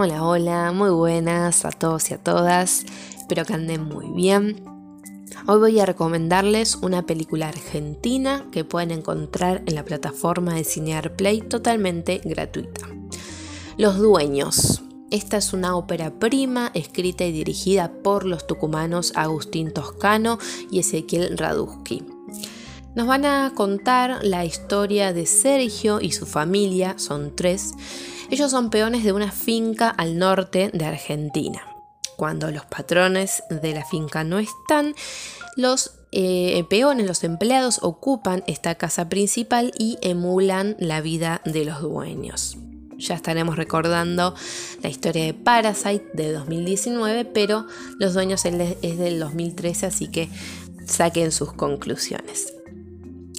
Hola, hola, muy buenas a todos y a todas. Espero que anden muy bien. Hoy voy a recomendarles una película argentina que pueden encontrar en la plataforma de Cinear Play totalmente gratuita. Los Dueños. Esta es una ópera prima escrita y dirigida por los tucumanos Agustín Toscano y Ezequiel Radusky. Nos van a contar la historia de Sergio y su familia, son tres, ellos son peones de una finca al norte de Argentina. Cuando los patrones de la finca no están, los eh, peones, los empleados ocupan esta casa principal y emulan la vida de los dueños. Ya estaremos recordando la historia de Parasite de 2019, pero los dueños es del 2013, así que saquen sus conclusiones.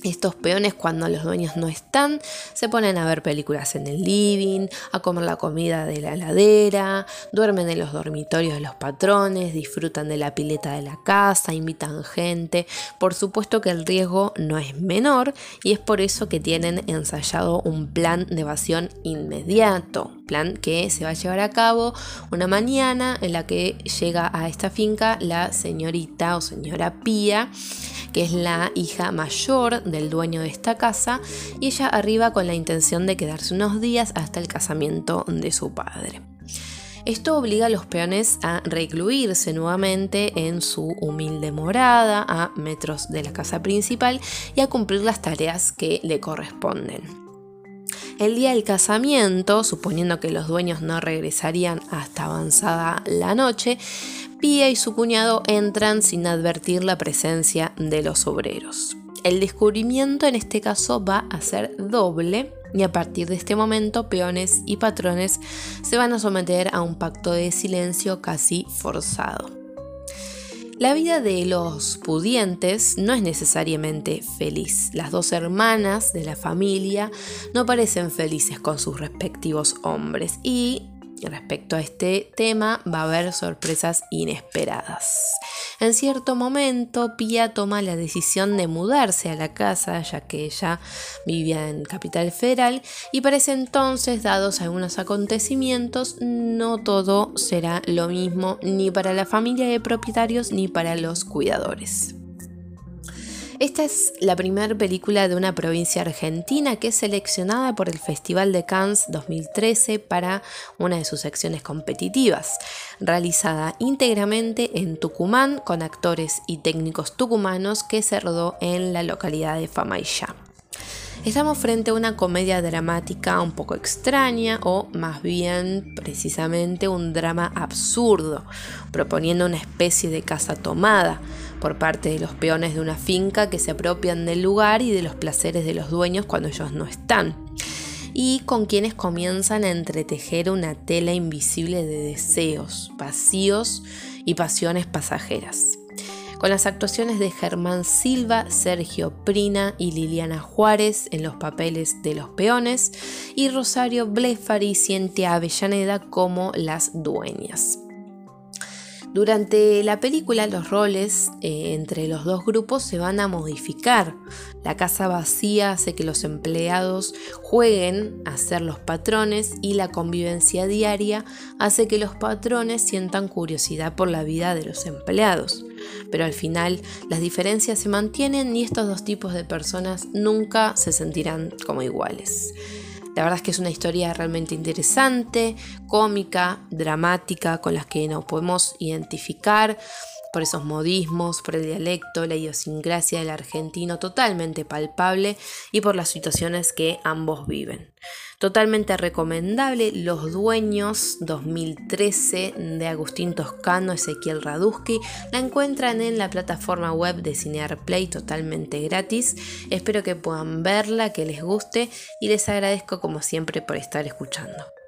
Estos peones cuando los dueños no están se ponen a ver películas en el living, a comer la comida de la heladera, duermen en los dormitorios de los patrones, disfrutan de la pileta de la casa, invitan gente. Por supuesto que el riesgo no es menor y es por eso que tienen ensayado un plan de evasión inmediato, plan que se va a llevar a cabo una mañana en la que llega a esta finca la señorita o señora Pía que es la hija mayor del dueño de esta casa, y ella arriba con la intención de quedarse unos días hasta el casamiento de su padre. Esto obliga a los peones a recluirse nuevamente en su humilde morada a metros de la casa principal y a cumplir las tareas que le corresponden. El día del casamiento, suponiendo que los dueños no regresarían hasta avanzada la noche, Pía y su cuñado entran sin advertir la presencia de los obreros. El descubrimiento en este caso va a ser doble y a partir de este momento peones y patrones se van a someter a un pacto de silencio casi forzado. La vida de los pudientes no es necesariamente feliz. Las dos hermanas de la familia no parecen felices con sus respectivos hombres y respecto a este tema va a haber sorpresas inesperadas. En cierto momento, Pia toma la decisión de mudarse a la casa, ya que ella vivía en Capital Federal, y para ese entonces, dados algunos acontecimientos, no todo será lo mismo ni para la familia de propietarios ni para los cuidadores. Esta es la primera película de una provincia argentina que es seleccionada por el Festival de Cannes 2013 para una de sus secciones competitivas, realizada íntegramente en Tucumán con actores y técnicos tucumanos que se rodó en la localidad de Famaillá. Estamos frente a una comedia dramática un poco extraña o más bien precisamente un drama absurdo, proponiendo una especie de casa tomada por parte de los peones de una finca que se apropian del lugar y de los placeres de los dueños cuando ellos no están y con quienes comienzan a entretejer una tela invisible de deseos, vacíos y pasiones pasajeras con las actuaciones de Germán Silva, Sergio Prina y Liliana Juárez en los papeles de los peones y Rosario Blefari y Cientia Avellaneda como las dueñas. Durante la película los roles eh, entre los dos grupos se van a modificar. La casa vacía hace que los empleados jueguen a ser los patrones y la convivencia diaria hace que los patrones sientan curiosidad por la vida de los empleados. Pero al final las diferencias se mantienen y estos dos tipos de personas nunca se sentirán como iguales. La verdad es que es una historia realmente interesante, cómica, dramática, con las que nos podemos identificar por esos modismos, por el dialecto, la idiosincrasia del argentino totalmente palpable y por las situaciones que ambos viven. Totalmente recomendable Los Dueños 2013 de Agustín Toscano, Ezequiel Radusky. La encuentran en la plataforma web de Cinear Play totalmente gratis. Espero que puedan verla, que les guste y les agradezco como siempre por estar escuchando.